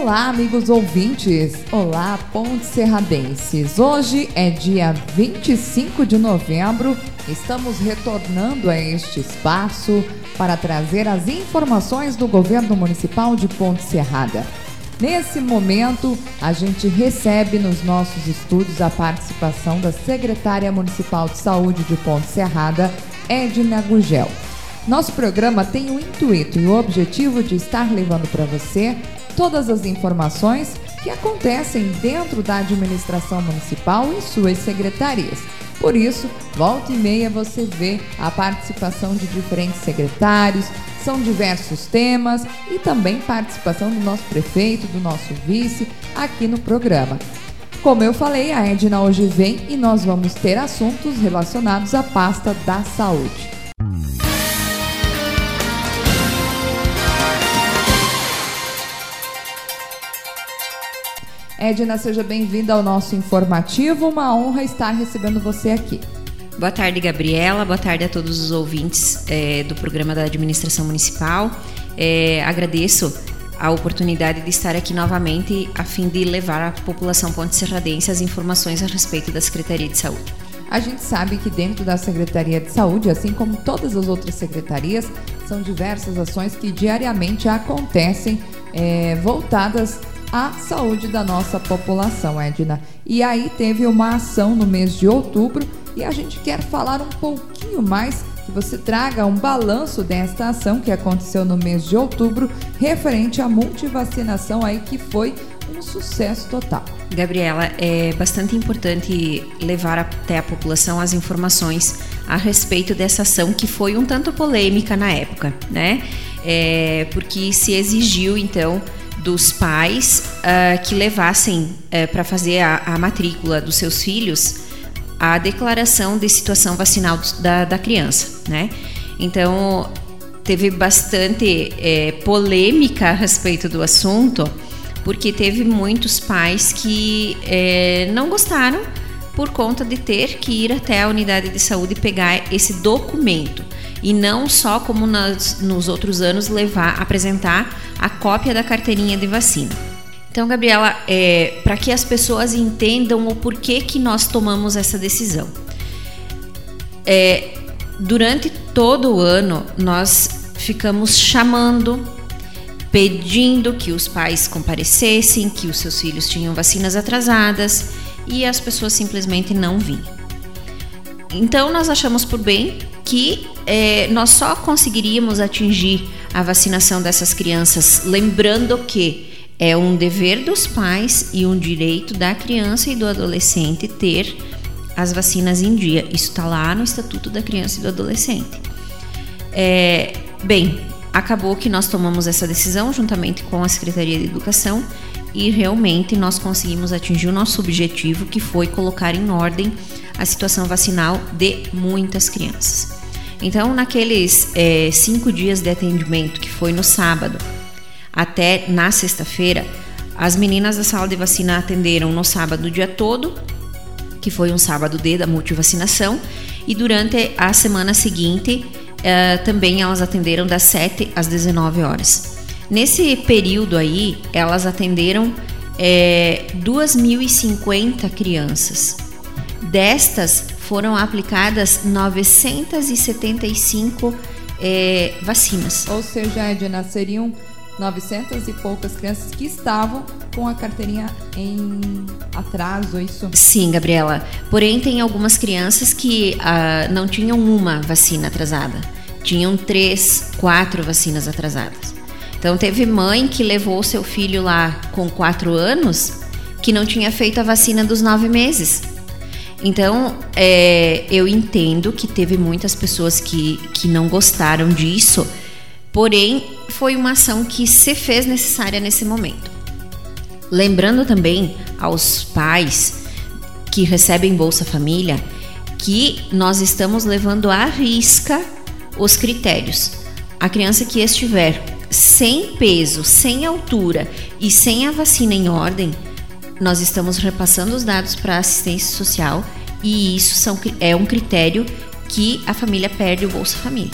Olá, amigos ouvintes! Olá, Ponte Serradenses! Hoje é dia 25 de novembro, estamos retornando a este espaço para trazer as informações do governo municipal de Ponte Serrada. Nesse momento, a gente recebe nos nossos estúdios a participação da secretária municipal de saúde de Ponte Serrada, Edna Gugel. Nosso programa tem o intuito e o objetivo de estar levando para você todas as informações que acontecem dentro da administração municipal e suas secretarias. Por isso, volta e meia você vê a participação de diferentes secretários, são diversos temas e também participação do nosso prefeito, do nosso vice aqui no programa. Como eu falei, a Edna hoje vem e nós vamos ter assuntos relacionados à pasta da saúde. Edna, seja bem-vinda ao nosso informativo. Uma honra estar recebendo você aqui. Boa tarde, Gabriela. Boa tarde a todos os ouvintes é, do programa da Administração Municipal. É, agradeço a oportunidade de estar aqui novamente a fim de levar à população ponte serradense as informações a respeito da Secretaria de Saúde. A gente sabe que dentro da Secretaria de Saúde, assim como todas as outras secretarias, são diversas ações que diariamente acontecem é, voltadas a saúde da nossa população, Edna. E aí teve uma ação no mês de outubro e a gente quer falar um pouquinho mais que você traga um balanço desta ação que aconteceu no mês de outubro, referente à multivacinação aí que foi um sucesso total. Gabriela, é bastante importante levar até a população as informações a respeito dessa ação que foi um tanto polêmica na época, né? É, porque se exigiu então dos pais uh, que levassem uh, eh, para fazer a, a, matrícula dos seus filhos a declaração de situação vacinal da, da criança, né? Então teve bastante é, polêmica a respeito do assunto, porque teve muitos pais que é, não gostaram por conta de ter que ir até a unidade de saúde pegar esse documento e não só como nas, nos outros anos levar apresentar a cópia da carteirinha de vacina. Então, Gabriela, é, para que as pessoas entendam o porquê que nós tomamos essa decisão. É, durante todo o ano, nós ficamos chamando, pedindo que os pais comparecessem, que os seus filhos tinham vacinas atrasadas e as pessoas simplesmente não vinham. Então, nós achamos por bem que é, nós só conseguiríamos atingir a vacinação dessas crianças, lembrando que é um dever dos pais e um direito da criança e do adolescente ter as vacinas em dia. Isso está lá no Estatuto da Criança e do Adolescente. É, bem, acabou que nós tomamos essa decisão juntamente com a Secretaria de Educação e realmente nós conseguimos atingir o nosso objetivo, que foi colocar em ordem a situação vacinal de muitas crianças. Então, naqueles é, cinco dias de atendimento, que foi no sábado até na sexta-feira, as meninas da sala de vacina atenderam no sábado o dia todo, que foi um sábado D da multivacinação, e durante a semana seguinte é, também elas atenderam das 7 às 19 horas. Nesse período aí, elas atenderam é, 2.050 crianças. Destas, foram aplicadas 975 é, vacinas. Ou seja, Edna, seriam 900 e poucas crianças que estavam com a carteirinha em atraso, isso? Sim, Gabriela. Porém, tem algumas crianças que ah, não tinham uma vacina atrasada, tinham três, quatro vacinas atrasadas. Então, teve mãe que levou seu filho lá com quatro anos que não tinha feito a vacina dos nove meses. Então, é, eu entendo que teve muitas pessoas que, que não gostaram disso, porém, foi uma ação que se fez necessária nesse momento. Lembrando também aos pais que recebem Bolsa Família que nós estamos levando à risca os critérios. A criança que estiver sem peso, sem altura e sem a vacina em ordem, nós estamos repassando os dados para a assistência social e isso são, é um critério que a família perde o Bolsa Família.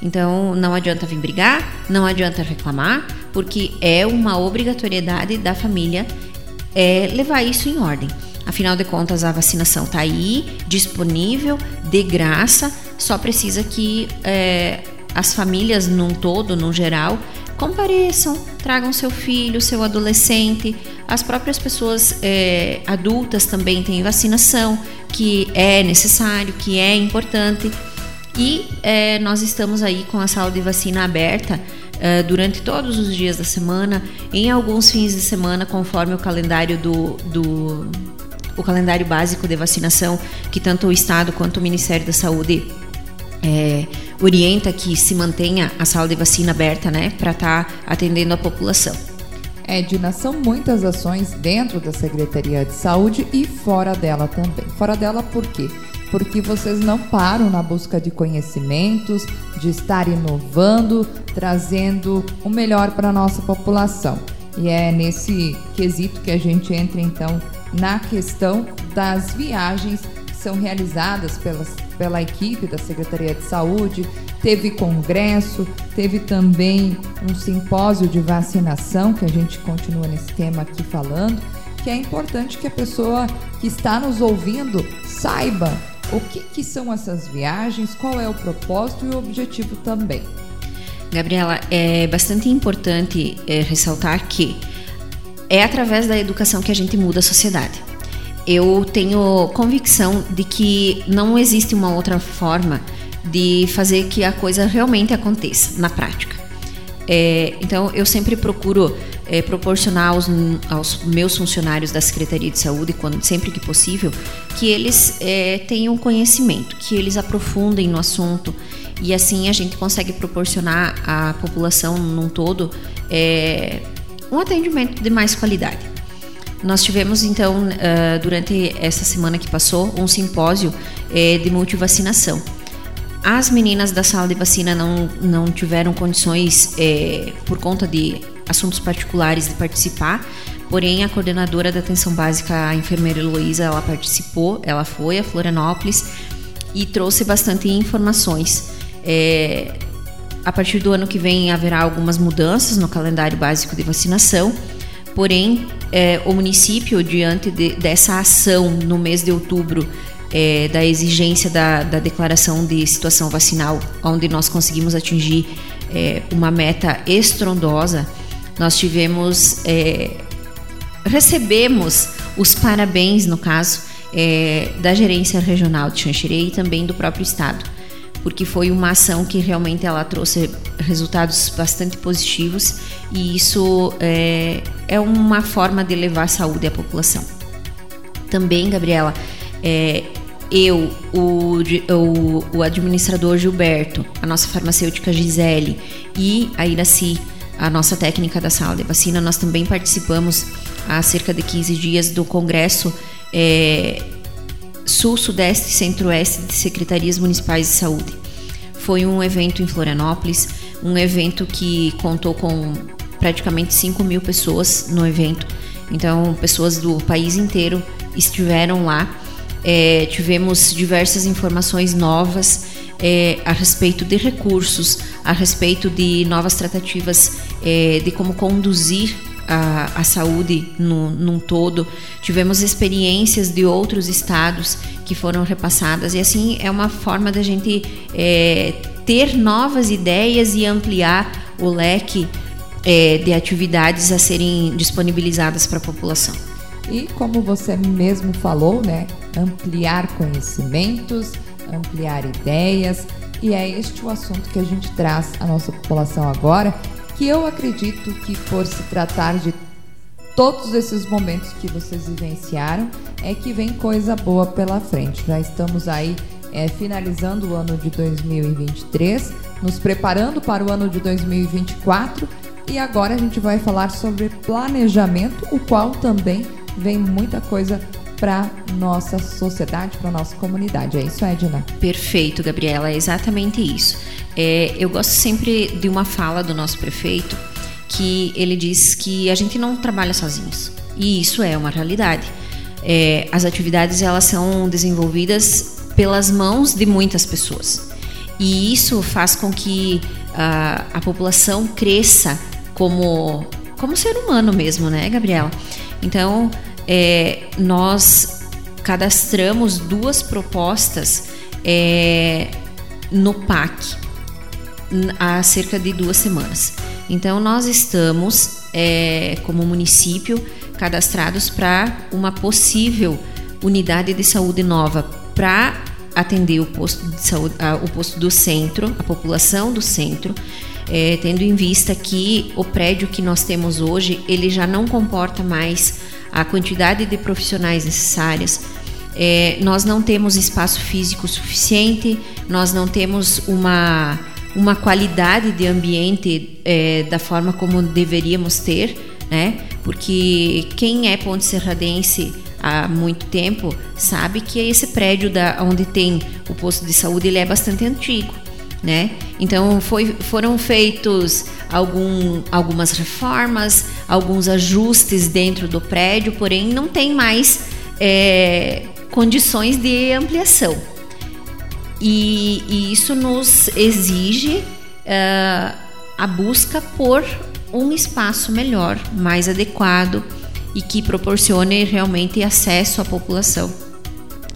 Então não adianta vir brigar, não adianta reclamar, porque é uma obrigatoriedade da família é, levar isso em ordem. Afinal de contas, a vacinação está aí, disponível, de graça, só precisa que é, as famílias num todo, no geral, compareçam, tragam seu filho, seu adolescente, as próprias pessoas é, adultas também têm vacinação, que é necessário, que é importante. E é, nós estamos aí com a sala de vacina aberta é, durante todos os dias da semana, em alguns fins de semana, conforme o calendário do, do o calendário básico de vacinação que tanto o Estado quanto o Ministério da Saúde é, orienta que se mantenha a sala de vacina aberta, né, para estar tá atendendo a população. Edna, são muitas ações dentro da Secretaria de Saúde e fora dela também. Fora dela por quê? Porque vocês não param na busca de conhecimentos, de estar inovando, trazendo o melhor para a nossa população. E é nesse quesito que a gente entra então na questão das viagens que são realizadas pelas, pela equipe da Secretaria de Saúde. Teve congresso, teve também um simpósio de vacinação, que a gente continua nesse tema aqui falando, que é importante que a pessoa que está nos ouvindo saiba o que, que são essas viagens, qual é o propósito e o objetivo também. Gabriela, é bastante importante é, ressaltar que é através da educação que a gente muda a sociedade. Eu tenho convicção de que não existe uma outra forma de fazer que a coisa realmente aconteça na prática. É, então, eu sempre procuro é, proporcionar aos, aos, meus funcionários da Secretaria de Saúde, quando sempre que possível, que eles é, tenham conhecimento, que eles aprofundem no assunto e assim a gente consegue proporcionar à população num todo é, um atendimento de mais qualidade. Nós tivemos então, uh, durante essa semana que passou, um simpósio uh, de multivacinação. As meninas da sala de vacina não, não tiveram condições, uh, por conta de assuntos particulares, de participar, porém a coordenadora da atenção básica, a enfermeira Heloísa, ela participou, ela foi a Florianópolis e trouxe bastante informações. É, a partir do ano que vem haverá algumas mudanças no calendário básico de vacinação, porém, é, o município, diante de, dessa ação no mês de outubro, é, da exigência da, da, declaração de situação vacinal, onde nós conseguimos atingir é, uma meta estrondosa, nós tivemos, é, recebemos os parabéns, no caso, é, da gerência regional de Xanxerê e também do próprio estado porque foi uma ação que realmente ela trouxe resultados bastante positivos e isso é, é uma forma de levar saúde à população. Também, Gabriela, é, eu, o, o, o, administrador Gilberto, a nossa farmacêutica Gisele e a Iraci, a nossa técnica da sala de vacina, nós também participamos há cerca de 15 dias do congresso é, Sul, Sudeste e Centro-Oeste de Secretarias Municipais de Saúde. Foi um evento em Florianópolis, um evento que contou com praticamente 5 mil pessoas no evento. Então, pessoas do país inteiro estiveram lá. É, tivemos diversas informações novas é, a respeito de recursos, a respeito de novas tratativas é, de como conduzir a, a saúde no, num todo. Tivemos experiências de outros estados que foram repassadas e assim é uma forma da gente é, ter novas ideias e ampliar o leque é, de atividades a serem disponibilizadas para a população. E como você mesmo falou, né, ampliar conhecimentos, ampliar ideias, e é este o assunto que a gente traz à nossa população agora, que eu acredito que por se tratar de todos esses momentos que vocês vivenciaram, é que vem coisa boa pela frente. Já estamos aí é, finalizando o ano de 2023, nos preparando para o ano de 2024 e agora a gente vai falar sobre planejamento, o qual também vem muita coisa para nossa sociedade, para nossa comunidade. É isso, Edna? Perfeito, Gabriela, é exatamente isso. É, eu gosto sempre de uma fala do nosso prefeito que ele diz que a gente não trabalha sozinhos e isso é uma realidade. É, as atividades elas são desenvolvidas pelas mãos de muitas pessoas e isso faz com que a, a população cresça como, como ser humano mesmo, né, Gabriela? Então, é, nós cadastramos duas propostas é, no PAC há cerca de duas semanas. Então, nós estamos, é, como município, cadastrados para uma possível unidade de saúde nova para atender o posto de saúde, o posto do centro, a população do centro, é, tendo em vista que o prédio que nós temos hoje ele já não comporta mais a quantidade de profissionais necessárias. É, nós não temos espaço físico suficiente, nós não temos uma uma qualidade de ambiente é, da forma como deveríamos ter, né? Porque quem é Ponte Serradense há muito tempo sabe que esse prédio da, onde tem o posto de saúde ele é bastante antigo, né? Então foi, foram feitos algum, algumas reformas, alguns ajustes dentro do prédio, porém não tem mais é, condições de ampliação. E, e isso nos exige uh, a busca por um espaço melhor, mais adequado e que proporcione realmente acesso à população.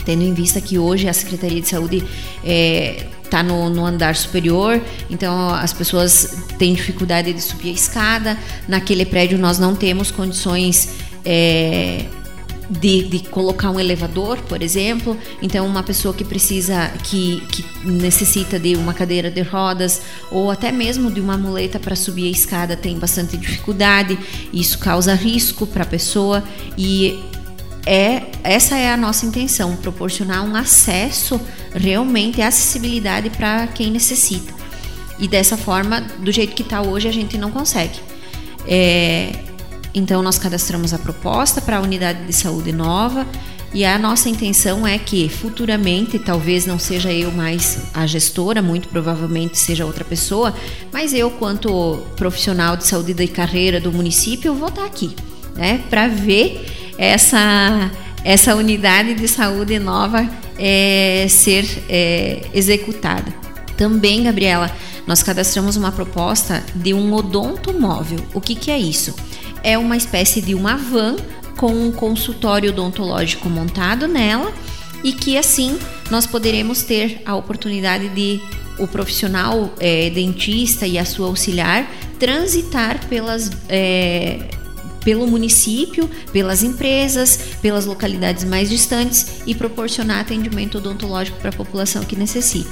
Tendo em vista que hoje a Secretaria de Saúde está é, tá no, no, andar superior, então as pessoas têm dificuldade de subir a escada. Naquele prédio nós não temos condições. É, de, de, colocar um elevador, por exemplo. Então, uma pessoa que precisa, que, que necessita de uma cadeira de rodas ou até mesmo de uma muleta para subir a escada tem bastante dificuldade. Isso causa risco para a pessoa e é essa é a nossa intenção, proporcionar um acesso realmente, acessibilidade para quem necessita. E dessa forma, do jeito que está hoje, a gente não consegue. É, então, nós cadastramos a proposta para a unidade de saúde nova e a nossa intenção é que futuramente, talvez não seja eu mais a gestora, muito provavelmente seja outra pessoa, mas eu, quanto profissional de saúde da carreira do município, vou estar aqui, né, para ver essa, essa unidade de saúde nova é, ser é, executada. Também, Gabriela, nós cadastramos uma proposta de um odonto móvel. O que, que é isso? É uma espécie de uma van com um consultório odontológico montado nela e que assim nós poderemos ter a oportunidade de o profissional é, dentista e a sua auxiliar transitar pelas é, pelo município, pelas empresas, pelas localidades mais distantes e proporcionar atendimento odontológico para a população que necessita.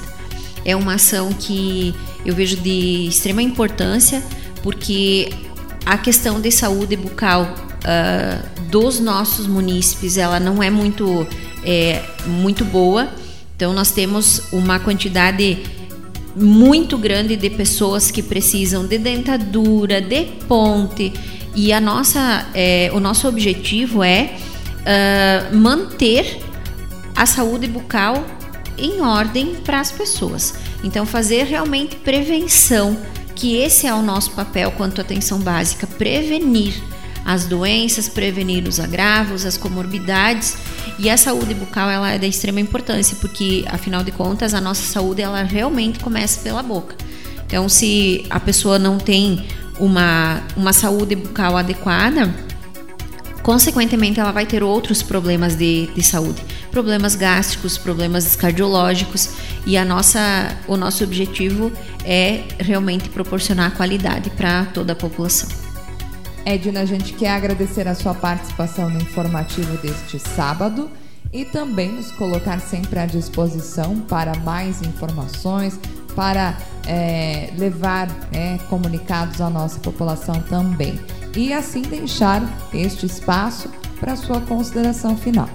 É uma ação que eu vejo de extrema importância porque a questão de saúde bucal uh, dos nossos munícipes ela não é muito é, muito boa. Então nós temos uma quantidade muito grande de pessoas que precisam de dentadura de ponte. E a nossa é, o nosso objetivo é uh, manter a saúde bucal em ordem para as pessoas. Então fazer realmente prevenção que esse é o nosso papel quanto atenção básica, prevenir as doenças, prevenir os agravos, as comorbidades. E a saúde bucal ela é da extrema importância porque afinal de contas a nossa saúde ela realmente começa pela boca. Então se a pessoa não tem uma, uma saúde bucal adequada, consequentemente ela vai ter outros problemas de, de saúde, problemas gástricos, problemas cardiológicos e a nossa, o nosso objetivo é realmente proporcionar qualidade para toda a população. Edna, a gente quer agradecer a sua participação no informativo deste sábado e também nos colocar sempre à disposição para mais informações, para é, levar é, comunicados à nossa população também. E assim deixar este espaço para sua consideração final.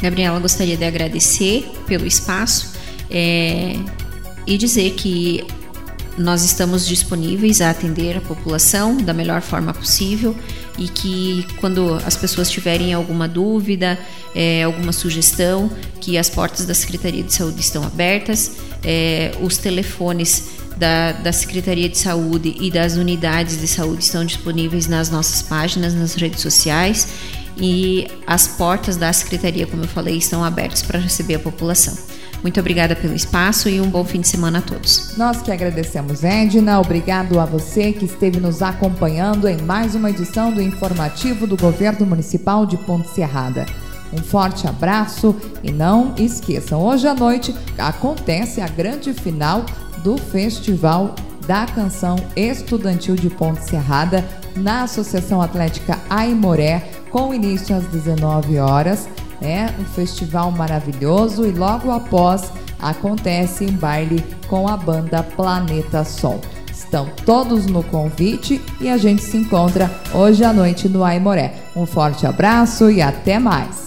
Gabriela, gostaria de agradecer pelo espaço é, e dizer que nós estamos disponíveis a atender a população da melhor forma possível e que quando as pessoas tiverem alguma dúvida, é, alguma sugestão, que as portas da Secretaria de Saúde estão abertas, é, os telefones da, da Secretaria de Saúde e das unidades de saúde estão disponíveis nas nossas páginas, nas redes sociais e as portas da Secretaria, como eu falei, estão abertas para receber a população. Muito obrigada pelo espaço e um bom fim de semana a todos. Nós que agradecemos, Edna. Obrigado a você que esteve nos acompanhando em mais uma edição do informativo do Governo Municipal de Ponte Serrada. Um forte abraço e não esqueçam, hoje à noite acontece a grande final do Festival da Canção Estudantil de Ponte Serrada na Associação Atlética Aimoré, com início às 19 horas. É um festival maravilhoso e logo após acontece um baile com a banda Planeta Sol. Estão todos no convite e a gente se encontra hoje à noite no Aimoré. Um forte abraço e até mais!